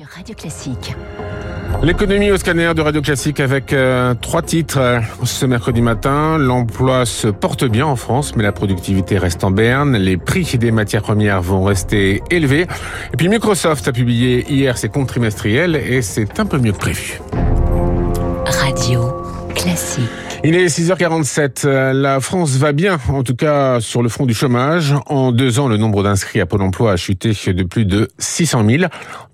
sur Radio Classique. L'économie au scanner de Radio Classique avec euh, trois titres euh, ce mercredi matin. L'emploi se porte bien en France, mais la productivité reste en berne. Les prix des matières premières vont rester élevés. Et puis Microsoft a publié hier ses comptes trimestriels et c'est un peu mieux que prévu. Radio Classique. Il est 6h47. La France va bien, en tout cas sur le front du chômage. En deux ans, le nombre d'inscrits à Pôle emploi a chuté de plus de 600 000,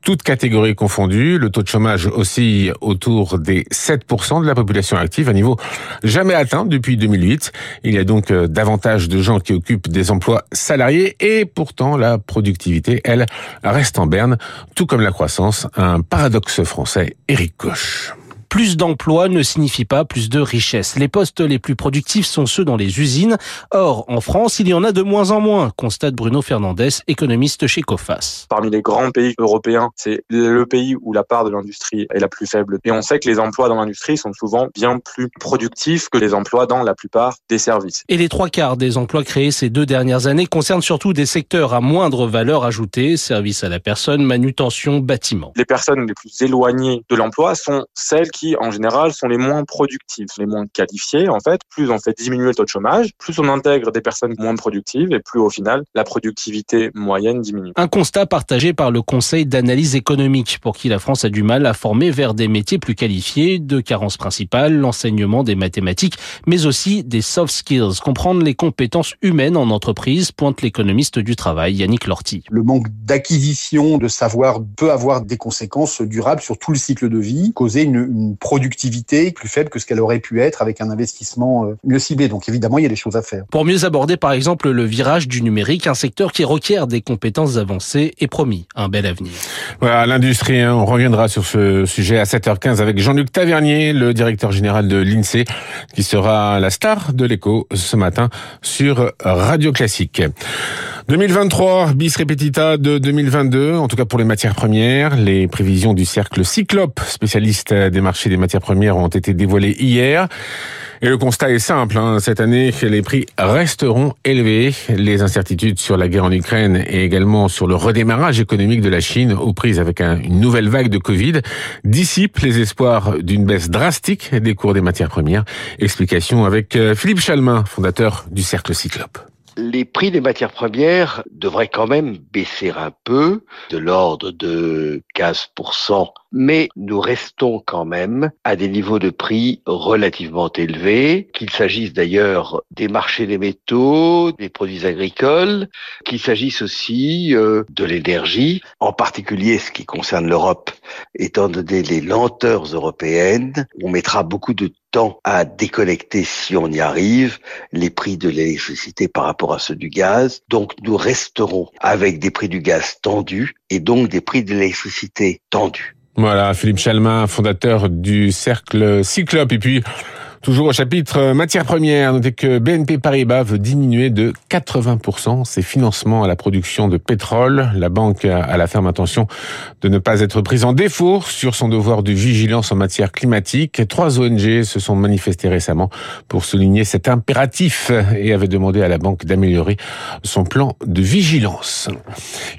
toutes catégories confondues. Le taux de chômage oscille autour des 7% de la population active, un niveau jamais atteint depuis 2008. Il y a donc euh, davantage de gens qui occupent des emplois salariés et pourtant la productivité, elle, reste en berne, tout comme la croissance. Un paradoxe français, Éric Koch. Plus d'emplois ne signifie pas plus de richesse. Les postes les plus productifs sont ceux dans les usines. Or, en France, il y en a de moins en moins, constate Bruno Fernandez, économiste chez COFAS. Parmi les grands pays européens, c'est le pays où la part de l'industrie est la plus faible. Et on sait que les emplois dans l'industrie sont souvent bien plus productifs que les emplois dans la plupart des services. Et les trois quarts des emplois créés ces deux dernières années concernent surtout des secteurs à moindre valeur ajoutée, services à la personne, manutention, bâtiment. Les personnes les plus éloignées de l'emploi sont celles qui, en général, sont les moins productives, les moins qualifiées. En fait, plus on fait diminuer le taux de chômage, plus on intègre des personnes moins productives et plus au final, la productivité moyenne diminue. Un constat partagé par le Conseil d'analyse économique, pour qui la France a du mal à former vers des métiers plus qualifiés, de carences principales, l'enseignement des mathématiques, mais aussi des soft skills, comprendre les compétences humaines en entreprise, pointe l'économiste du travail Yannick Lorty. Le manque d'acquisition de savoir peut avoir des conséquences durables sur tout le cycle de vie, causer une, une productivité plus faible que ce qu'elle aurait pu être avec un investissement euh, mieux ciblé. Donc évidemment, il y a des choses à faire. Pour mieux aborder par exemple le virage du numérique, un secteur qui requiert des compétences avancées est promis un bel avenir. Voilà, l'industrie, hein, on reviendra sur ce sujet à 7h15 avec Jean-Luc Tavernier, le directeur général de l'INSEE, qui sera la star de l'écho ce matin sur Radio Classique. 2023, bis repetita de 2022, en tout cas pour les matières premières. Les prévisions du cercle Cyclope, spécialiste des marchés des matières premières, ont été dévoilées hier. Et le constat est simple, hein. cette année, les prix resteront élevés. Les incertitudes sur la guerre en Ukraine et également sur le redémarrage économique de la Chine, aux prises avec un, une nouvelle vague de Covid, dissipent les espoirs d'une baisse drastique des cours des matières premières. Explication avec Philippe Chalmin, fondateur du Cercle Cyclope les prix des matières premières devraient quand même baisser un peu, de l'ordre de 15%, mais nous restons quand même à des niveaux de prix relativement élevés, qu'il s'agisse d'ailleurs des marchés des métaux, des produits agricoles, qu'il s'agisse aussi euh, de l'énergie, en particulier ce qui concerne l'Europe, étant donné les lenteurs européennes, on mettra beaucoup de à déconnecter si on y arrive les prix de l'électricité par rapport à ceux du gaz. Donc nous resterons avec des prix du gaz tendus et donc des prix de l'électricité tendus. Voilà, Philippe Chalmin, fondateur du Cercle Cyclope. Et puis, Toujours au chapitre matières premières, notez que BNP Paribas veut diminuer de 80% ses financements à la production de pétrole. La banque a la ferme intention de ne pas être prise en défaut sur son devoir de vigilance en matière climatique. Trois ONG se sont manifestées récemment pour souligner cet impératif et avaient demandé à la banque d'améliorer son plan de vigilance.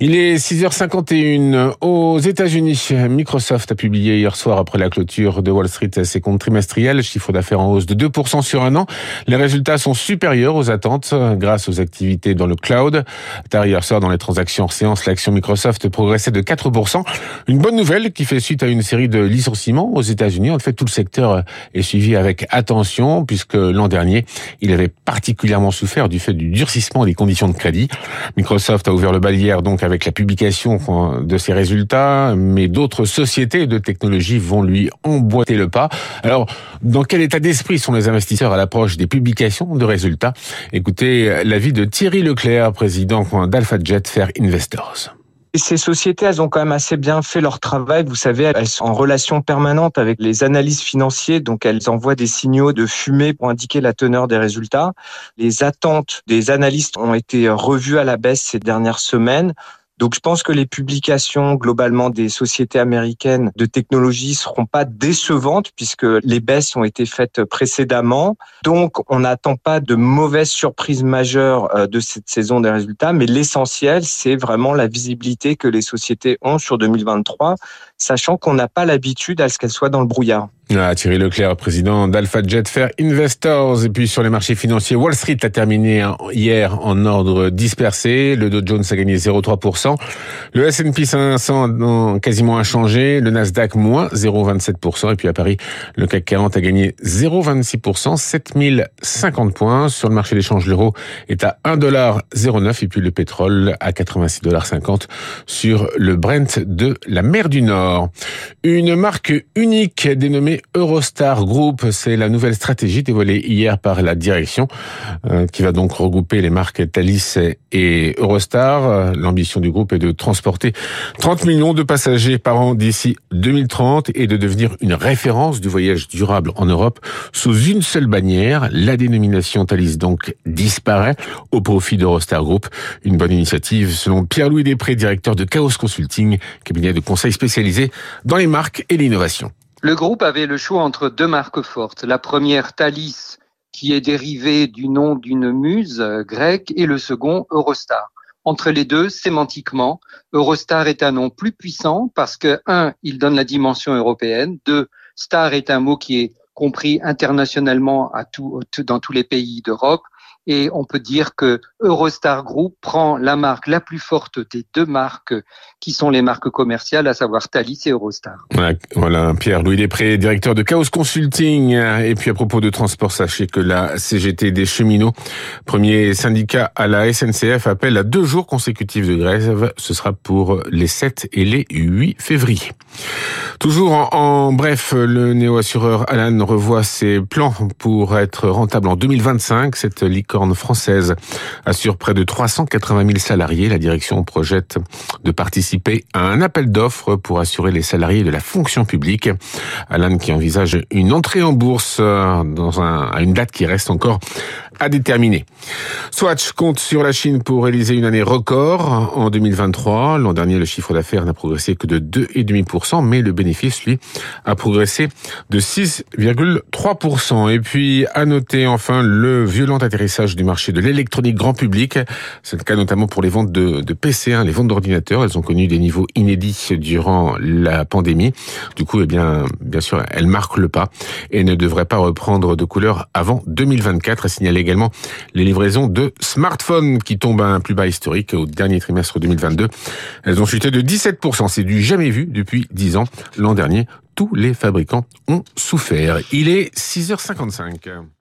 Il est 6h51 aux États-Unis. Microsoft a publié hier soir après la clôture de Wall Street ses comptes trimestriels, chiffre d'affaires en hausse de 2% sur un an. Les résultats sont supérieurs aux attentes grâce aux activités dans le cloud. Tard hier soir, dans les transactions en séance, l'action Microsoft progressait de 4%. Une bonne nouvelle qui fait suite à une série de licenciements aux États-Unis. En fait, tout le secteur est suivi avec attention puisque l'an dernier, il avait particulièrement souffert du fait du durcissement des conditions de crédit. Microsoft a ouvert le bal hier donc avec la publication de ses résultats, mais d'autres sociétés de technologie vont lui emboîter le pas. Alors, dans quel état d'esprit sont les investisseurs à l'approche des publications de résultats Écoutez l'avis de Thierry Leclerc, président d'AlphaJet Fair Investors. Ces sociétés, elles ont quand même assez bien fait leur travail. Vous savez, elles sont en relation permanente avec les analyses financiers, donc elles envoient des signaux de fumée pour indiquer la teneur des résultats. Les attentes des analystes ont été revues à la baisse ces dernières semaines. Donc je pense que les publications globalement des sociétés américaines de technologie seront pas décevantes puisque les baisses ont été faites précédemment. Donc on n'attend pas de mauvaises surprises majeures euh, de cette saison des résultats, mais l'essentiel c'est vraiment la visibilité que les sociétés ont sur 2023, sachant qu'on n'a pas l'habitude à ce qu'elles soient dans le brouillard. Ah, Thierry Leclerc, président d'Alpha Jet Fair Investors. Et puis sur les marchés financiers, Wall Street a terminé hier en ordre dispersé. Le Dow Jones a gagné 0,3%. Le S&P 500 a quasiment inchangé. Le Nasdaq moins 0,27%. Et puis à Paris, le CAC 40 a gagné 0,26%, 7050 points. Sur le marché d'échange, l'euro est à 1,09$ et puis le pétrole à 86,50$ sur le Brent de la mer du Nord. Une marque unique dénommée Eurostar Group. C'est la nouvelle stratégie dévoilée hier par la direction euh, qui va donc regrouper les marques Thalys et Eurostar. L'ambition du groupe est de transporter 30 millions de passagers par an d'ici 2030 et de devenir une référence du voyage durable en Europe sous une seule bannière. La dénomination Thalys donc disparaît au profit d'Eurostar Group. Une bonne initiative selon Pierre-Louis Després, directeur de Chaos Consulting, cabinet de conseil spécialisé dans les marques et l'innovation. Le groupe avait le choix entre deux marques fortes. La première, Thalys, qui est dérivée du nom d'une muse grecque, et le second, Eurostar. Entre les deux, sémantiquement, Eurostar est un nom plus puissant parce que, un, il donne la dimension européenne. Deux, star est un mot qui est compris internationalement dans tous les pays d'Europe et on peut dire que Eurostar Group prend la marque la plus forte des deux marques qui sont les marques commerciales, à savoir Thalys et Eurostar. Voilà, Pierre-Louis Després, directeur de Chaos Consulting. Et puis à propos de transport, sachez que la CGT des cheminots, premier syndicat à la SNCF, appelle à deux jours consécutifs de grève. Ce sera pour les 7 et les 8 février. Toujours en, en bref, le néo-assureur Alan revoit ses plans pour être rentable en 2025. Cette française assure près de 380 000 salariés. La direction projette de participer à un appel d'offres pour assurer les salariés de la fonction publique. Alan qui envisage une entrée en bourse dans un, à une date qui reste encore à déterminer. Swatch compte sur la Chine pour réaliser une année record en 2023. L'an dernier, le chiffre d'affaires n'a progressé que de 2,5%, mais le bénéfice, lui, a progressé de 6,3%. Et puis, à noter enfin le violent atterrissage du marché de l'électronique grand public. C'est le cas notamment pour les ventes de, PC, hein, les ventes d'ordinateurs. Elles ont connu des niveaux inédits durant la pandémie. Du coup, eh bien, bien sûr, elles marquent le pas et ne devraient pas reprendre de couleur avant 2024, a signalé également les livraisons de smartphones qui tombent à un plus bas historique au dernier trimestre 2022. Elles ont chuté de 17%. C'est du jamais vu depuis 10 ans. L'an dernier, tous les fabricants ont souffert. Il est 6h55.